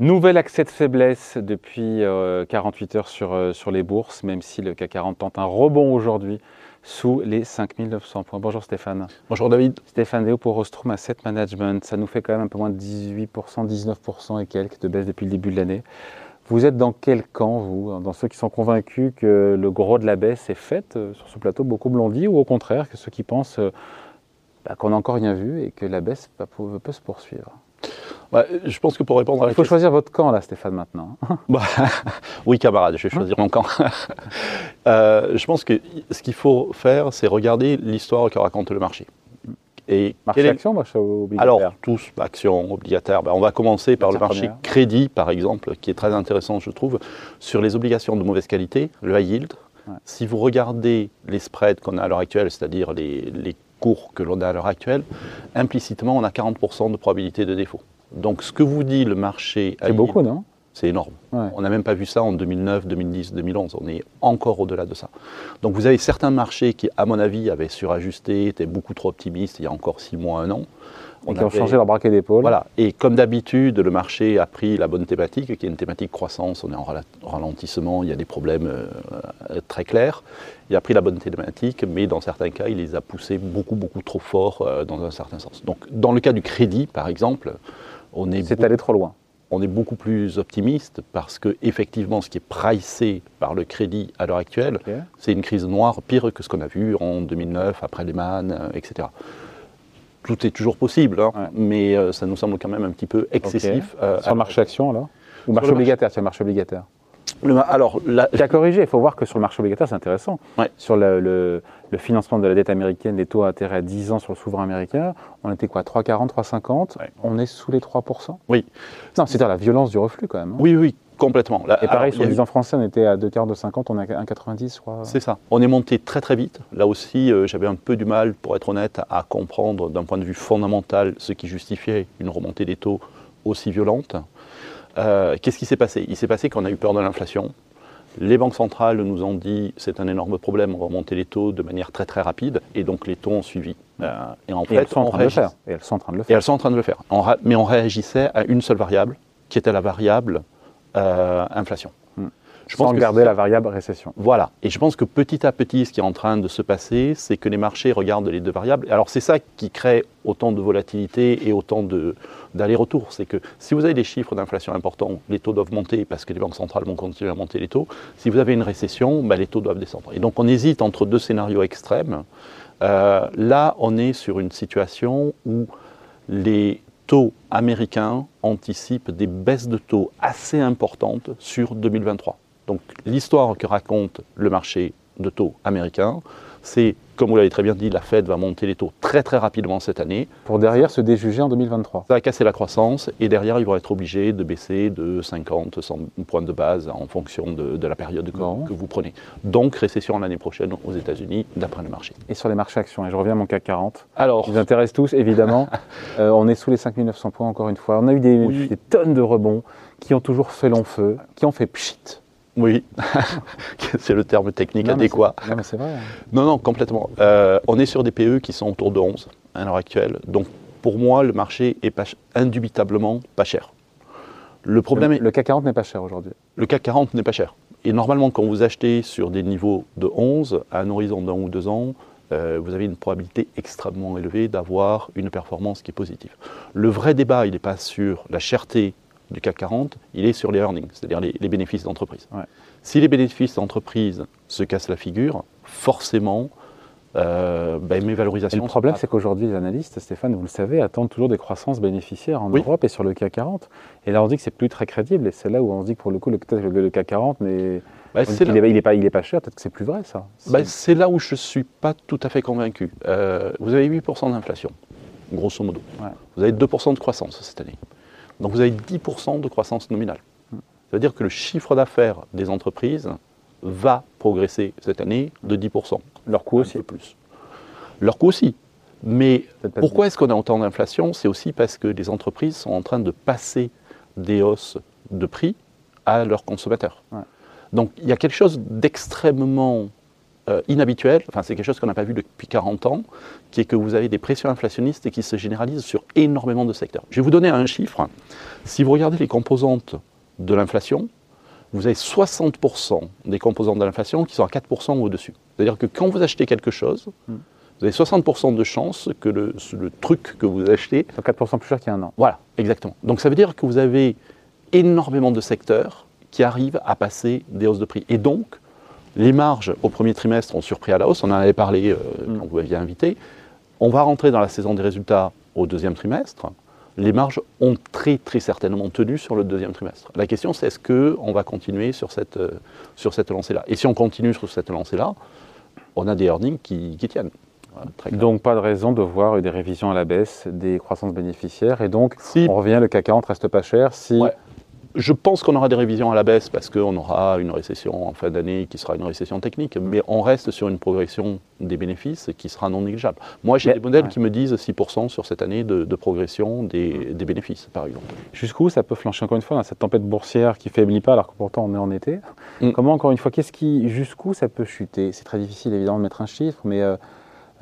Nouvel accès de faiblesse depuis 48 heures sur, sur les bourses, même si le CAC 40 tente un rebond aujourd'hui sous les 5900 points. Bonjour Stéphane. Bonjour David. Stéphane Léo pour Rostrom Asset Management. Ça nous fait quand même un peu moins de 18%, 19% et quelques de baisse depuis le début de l'année. Vous êtes dans quel camp, vous Dans ceux qui sont convaincus que le gros de la baisse est fait euh, sur ce plateau, beaucoup me l'ont dit, ou au contraire, que ceux qui pensent euh, bah, qu'on n'a encore rien vu et que la baisse peut se poursuivre? Bah, je pense que pour répondre à la Il faut choisir votre camp, là, Stéphane, maintenant. Bah, oui, camarade, je vais choisir mon camp. Euh, je pense que ce qu'il faut faire, c'est regarder l'histoire que raconte le marché. Et marché est... action, marché obligataire Alors, tous, actions, obligataires. Ben, on va commencer par le marché crédit, par exemple, qui est très intéressant, je trouve, sur les obligations de mauvaise qualité, le high yield. Si vous regardez les spreads qu'on a à l'heure actuelle, c'est-à-dire les, les cours que l'on a à l'heure actuelle, implicitement, on a 40% de probabilité de défaut. Donc ce que vous dit le marché... C'est beaucoup, non? c'est énorme. On n'a même pas vu ça en 2009, 2010, 2011. On est encore au-delà de ça. Donc vous avez certains marchés qui, à mon avis, avaient surajusté, étaient beaucoup trop optimistes il y a encore six mois, un an. On qui ont changé leur braquet d'épaule. Voilà. Et comme d'habitude, le marché a pris la bonne thématique, qui est une thématique croissance. On est en ralentissement, il y a des problèmes euh, très clairs. Il a pris la bonne thématique, mais dans certains cas, il les a poussés beaucoup, beaucoup trop fort euh, dans un certain sens. Donc, dans le cas du crédit, par exemple, on est. C'est allé trop loin on est beaucoup plus optimiste parce que effectivement, ce qui est pricé par le crédit à l'heure actuelle, c'est une crise noire pire que ce qu'on a vu en 2009 après Lehman, euh, etc. Tout est toujours possible, hein, mais euh, ça nous semble quand même un petit peu excessif. Euh, sur le marché action, là Ou marché obligataire, c'est le marché obligataire? Alors, qui a corrigé. Il faut voir que sur le marché obligataire, c'est intéressant. Sur le, financement de la dette américaine, les taux à intérêt à 10 ans sur le souverain américain, on était quoi 3,40, 3,50 On est sous les 3%. Oui. Non, c'est-à-dire la violence du reflux quand même. Hein. Oui, oui, complètement. Et pareil, sur le 10 ans français, on était à 2,40, 2,50, on est à 1,90, je crois. C'est ça. On est monté très très vite. Là aussi, euh, j'avais un peu du mal, pour être honnête, à comprendre d'un point de vue fondamental ce qui justifiait une remontée des taux aussi violente. Euh, qu'est-ce qui s'est passé? Il s'est passé qu'on a eu peur de l'inflation. Les banques centrales nous ont dit c'est un énorme problème, on va remonter les taux de manière très très rapide, et donc les taux ont suivi. Euh, et en fait, elles sont en train de le faire. Et elles sont en train de le faire. Et elles sont en train de le faire. mais on réagissait à une seule variable, qui était la variable euh, inflation. Je Sans pense garder la variable récession. Voilà. Et je pense que petit à petit, ce qui est en train de se passer, c'est que les marchés regardent les deux variables. Alors c'est ça qui crée autant de volatilité et autant d'aller-retour. C'est que si vous avez des chiffres d'inflation importants, les taux doivent monter parce que les banques centrales vont continuer à monter les taux. Si vous avez une récession, bah, les taux doivent descendre. Et donc on hésite entre deux scénarios extrêmes. Euh, là, on est sur une situation où les taux américains anticipent des baisses de taux assez importantes sur 2023. Donc l'histoire que raconte le marché de taux américain, c'est, comme vous l'avez très bien dit, la Fed va monter les taux très très rapidement cette année. Pour derrière se déjuger en 2023. Ça va casser la croissance et derrière ils vont être obligés de baisser de 50, 100 points de base en fonction de, la période que, vous prenez. Donc récession l'année prochaine aux États-Unis d'après le marché. Et sur les marchés actions, et je reviens à mon CAC 40, Alors, ils intéressent tous évidemment. Euh, on est sous les 5900 points encore une fois. On a eu des, des tonnes de rebonds qui ont toujours fait long feu, qui ont fait pchit oui, c'est le terme technique adéquat. Non, mais c'est vrai. Hein. Non, non, complètement. Euh, on est sur des PE qui sont autour de 11 à l'heure actuelle. Donc, pour moi, le marché est pas, indubitablement pas cher. Le problème le, est... Le CAC 40 n'est pas cher aujourd'hui. Le CAC 40 n'est pas cher. Et normalement, quand vous achetez sur des niveaux de 11, à un horizon d'un ou deux ans, euh, vous avez une probabilité extrêmement élevée d'avoir une performance qui est positive. Le vrai débat, il n'est pas sur la cherté du CAC 40, il est sur les earnings, c'est-à-dire les, bénéfices d'entreprise. Si les bénéfices d'entreprise se cassent la figure, forcément, euh, ben, mes valorisations. le problème, c'est qu'aujourd'hui, les analystes, Stéphane, vous le savez, attendent toujours des croissances bénéficiaires en Europe et sur le CAC 40. Et là, on dit que c'est plus très crédible. Et c'est là où on se dit que pour le coup, le, le CAC 40 n'est. Bah, il n'est pas, pas, cher, peut-être que c'est plus vrai ça. Bah, c'est là où je ne suis pas tout à fait convaincu. Euh, vous avez 8% d'inflation, grosso modo. Vous avez 2% de croissance cette année. Donc vous avez 10% de croissance nominale. Ça veut dire que le chiffre d'affaires des entreprises va progresser cette année de 10%. Leur coût aussi. plus. Leur coût aussi. Mais pourquoi est-ce qu'on a autant d'inflation? C'est aussi parce que les entreprises sont en train de passer des hausses de prix à leurs consommateurs. Donc il y a quelque chose d'extrêmement euh, inhabituel, enfin c'est quelque chose qu'on n'a pas vu depuis 40 ans, qui est que vous avez des pressions inflationnistes qui se généralisent sur énormément de secteurs. Je vais vous donner un chiffre. Si vous regardez les composantes de l'inflation, vous avez 60% des composantes de l'inflation qui sont à 4% ou au-dessus. C'est-à-dire que quand vous achetez quelque chose, Hmm. vous avez 60% de chances que le, le truc que vous achetez C'est 4% plus cher qu'il y a un an. voilà, exactement. Donc ça veut dire que vous avez énormément de secteurs qui arrivent à passer des hausses de prix. Et donc, les marges au premier trimestre ont surpris à la hausse. On en avait parlé euh, Mm. quand vous m'aviez invité. On va rentrer dans la saison des résultats au deuxième trimestre. Les marges ont très très certainement tenu sur le deuxième trimestre. La question c'est est-ce qu'on va continuer sur cette, euh, sur cette lancée-là? Et si on continue sur cette lancée-là, on a des earnings qui, qui tiennent. Voilà. Donc pas de raison de voir des révisions à la baisse des croissances bénéficiaires. Et donc, Si on revient, le CAC 40 reste pas cher. Si Ouais. Je pense qu'on aura des révisions à la baisse parce qu'on aura une récession en fin d'année qui sera une récession technique, mais on reste sur une progression des bénéfices qui sera non négligeable. Moi, j'ai des modèles ouais. qui me disent 6% sur cette année de, de progression des, des bénéfices, par exemple. Jusqu'où ça peut flancher encore une fois dans cette tempête boursière qui faiblit pas alors que pourtant on est en été Mm. Comment encore une fois, qu'est-ce qui, jusqu'où ça peut chuter? C'est très difficile évidemment de mettre un chiffre, mais euh,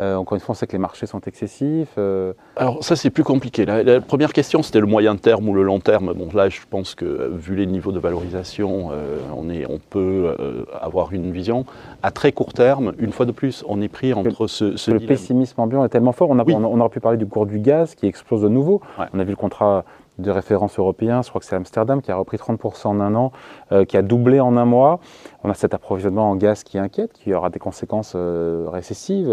euh, encore une fois, on sait que les marchés sont excessifs. euh, Alors ça, c'est plus compliqué. La, la première question, c'était le moyen terme ou le long terme. Bon, là, je pense que euh, vu les niveaux de valorisation, euh, on, est, on peut avoir une vision. À très court terme, une fois de plus, on est pris entre ce, ce le dilemme. pessimisme ambiant est tellement fort. On, a, Oui. on, on aurait pu parler du cours du gaz qui explose de nouveau. Ouais. On a vu le contrat de référence européen, je crois que c'est Amsterdam, qui a repris 30% en un an, euh, qui a doublé en un mois. On a cet approvisionnement en gaz qui inquiète, qui aura des conséquences euh, récessives,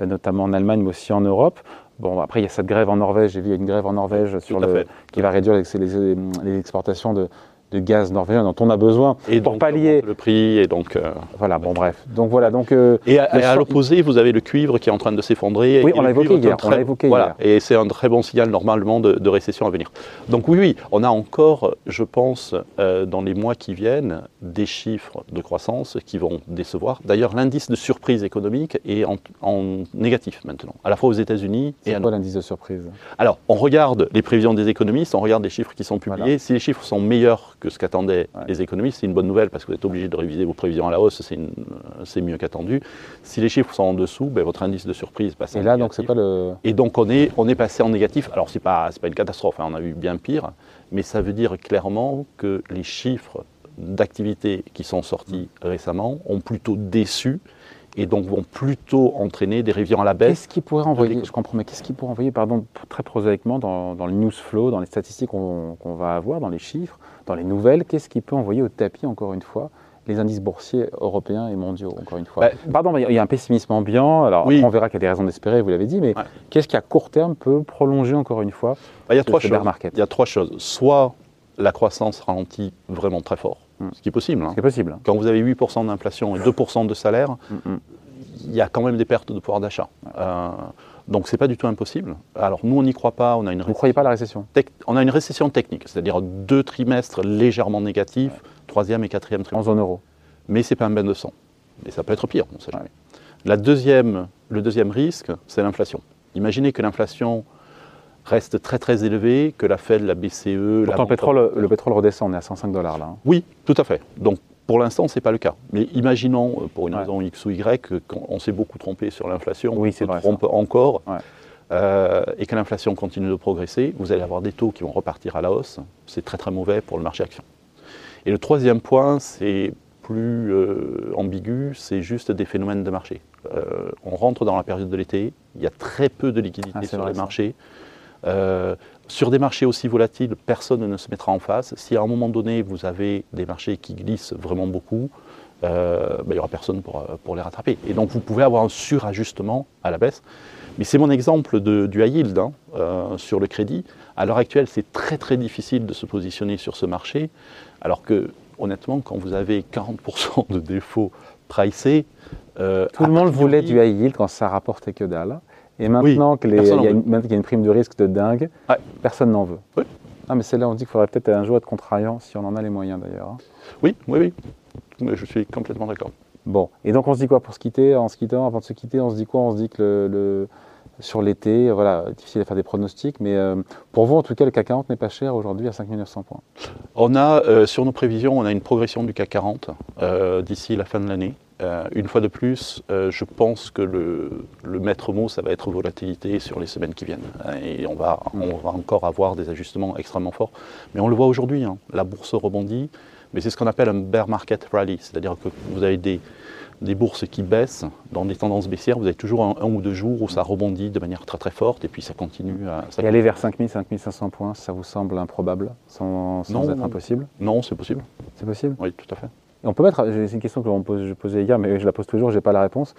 euh, notamment en Allemagne, mais aussi en Europe. Bon, après, il y a cette grève en Norvège. J'ai vu il y a une grève en Norvège sur le, qui va réduire les, les- les exportations de, de gaz norvégien dont on a besoin Et pour donc, pallier. le prix et donc euh, Voilà, bon, bref. Donc voilà, donc. euh, Et à, l'opposé, vous avez le cuivre qui est en train de s'effondrer. Oui, Et on l'a évoqué hier, on évoqué voilà, hier. Et c'est un très bon signal normalement de, de récession à venir. Donc oui, oui, on a encore, je pense, euh, dans les mois qui viennent, des chiffres de croissance qui vont décevoir. D'ailleurs, l'indice de surprise économique est en, en négatif maintenant, à la fois aux États-Unis et à quoi l'indice de surprise? Alors, on regarde les prévisions des économistes, on regarde les chiffres qui sont publiés. Voilà. Si les chiffres sont meilleurs que ce qu'attendaient Ouais. les économistes, c'est une bonne nouvelle parce que vous êtes obligé de réviser vos prévisions à la hausse, c'est c'est mieux qu'attendu. Si les chiffres sont en dessous, ben, votre indice de surprise passe en Et là, donc, c'est négatif. quoi le. Et donc, on est, on est passé en négatif. Alors, ce n'est pas, c'est pas une catastrophe, hein, on a eu bien pire, mais ça veut dire clairement que les chiffres d'activité qui sont sortis récemment ont plutôt déçu et donc vont plutôt entraîner des révisions à la baisse. Qu'est-ce qui pourrait envoyer, je comprends, mais qu'est-ce qui pourrait envoyer, pardon, très prosaïquement, dans, dans le news flow, dans les statistiques qu'on va avoir, dans les chiffres, dans les nouvelles, qu'est-ce qui peut envoyer au tapis, encore une fois, les indices boursiers européens et mondiaux, encore une fois Bah, Pardon, mais il y a un pessimisme ambiant, alors Oui. on verra qu'il y a des raisons d'espérer, vous l'avez dit, mais Ouais. qu'est-ce qui à court terme peut prolonger, encore une fois, Bah, il y a ce- trois ce choses. bear market Il y a trois choses. Soit la croissance ralentit vraiment très fort, Mm. ce qui est possible. hein. Possible. Quand vous avez 8% d'inflation et 2% de salaire, Mm, mm. il y a quand même des pertes de pouvoir d'achat. Euh, donc c'est pas du tout impossible. Alors nous on n'y croit pas, on a une, Vous ne croyez pas à la récession? On a une récession technique, c'est-à-dire deux trimestres légèrement négatifs, troisième et quatrième en trimestre. zone euro Mais c'est pas un bain de sang. Mais ça peut être pire, on ne sait Ouais. jamais. La deuxième, le deuxième risque, c'est l'inflation. Imaginez que l'inflation reste très très élevée, que la Fed, la BCE, la Pourtant, le Banque pétrole, le pétrole redescend, on est à 105 dollars là. hein. Oui, tout à fait. Donc pour l'instant, ce n'est pas le cas. Mais imaginons, euh, pour une Ouais. raison X ou Y, qu'on s'est beaucoup trompé sur l'inflation, Oui, on se vrai, trompe encore, Ouais. euh, et que l'inflation continue de progresser, vous allez avoir des taux qui vont repartir à la hausse. C'est très très mauvais pour le marché action. Et le troisième point, c'est plus euh, ambigu, c'est juste des phénomènes de marché. Euh, on rentre dans la période de l'été, il y a très peu de liquidités Ah, sur les ça. marchés. Euh, sur des marchés aussi volatiles, personne ne se mettra en face. Si à un moment donné, vous avez des marchés qui glissent vraiment beaucoup, euh, ben, il n'y aura personne pour, euh, pour les rattraper. Et donc, vous pouvez avoir un surajustement à la baisse. Mais c'est mon exemple de- du high yield hein, euh, sur le crédit. À l'heure actuelle, c'est très très difficile de se positionner sur ce marché, alors que honnêtement, quand vous avez 40% de défauts pricés, euh, Tout le monde priori- voulait du high yield quand ça rapportait que dalle. Et maintenant y, qu'il y a une prime de risque de dingue, Ouais. personne n'en veut. Oui. Ah, mais c'est là on dit qu'il faudrait peut-être un jour être contrariant si on en a les moyens d'ailleurs. hein. Oui, oui, oui. Mais Je suis complètement d'accord. Bon, et donc on se dit quoi pour se quitter? En se quittant, avant de se quitter, on se dit quoi? On se dit que le, le, sur l'été. Voilà, difficile à faire des pronostics, mais euh, pour vous, en tout cas, le CAC 40 n'est pas cher aujourd'hui à 5900 points. On a, euh, sur nos prévisions, on a une progression du CAC 40 euh, d'ici la fin de l'année. Une fois de plus, je pense que le, maître mot, ça va être volatilité sur les semaines qui viennent. Et on va, on va encore avoir des ajustements extrêmement forts. Mais on le voit aujourd'hui, hein. la bourse rebondit, mais c'est ce qu'on appelle un bear market rally, c'est-à-dire que vous avez des, des bourses qui baissent, dans des tendances baissières, vous avez toujours un, ou deux jours où ça rebondit de manière très très forte et puis ça continue à. et aller vers 5000, 5500 points, ça vous semble improbable, sans, être impossible? Non, c'est possible. C'est possible? Oui, tout à fait. Et on peut mettre, c'est une question que je posais hier, mais je la pose toujours, je n'ai pas la réponse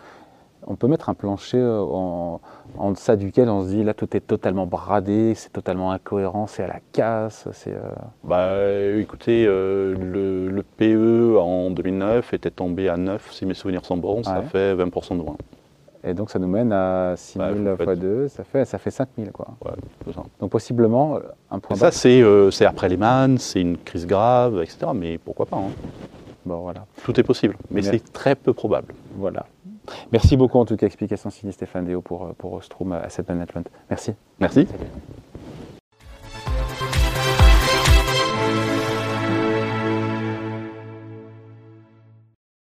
on peut mettre un plancher euh, en, deçà duquel on se dit là tout est totalement bradé, c'est totalement incohérent, c'est à la casse. C'est, euh, bah, écoutez, euh, le, PE en 2009 était tombé à 9, si mes souvenirs sont bons, ça fait 20% de moins. Et donc ça nous mène à 6000 x 2, ça fait, ça fait 5000 quoi. Donc possiblement un point. ça c'est, après les mannes, c'est une crise grave, etc. Mais pourquoi pas hein. Bon voilà. Tout est possible, mais c'est très peu probable. Voilà. Merci beaucoup en tout cas, explication signée Stéphane Déo pour, pour Ostrom Asset Management. Merci. Merci.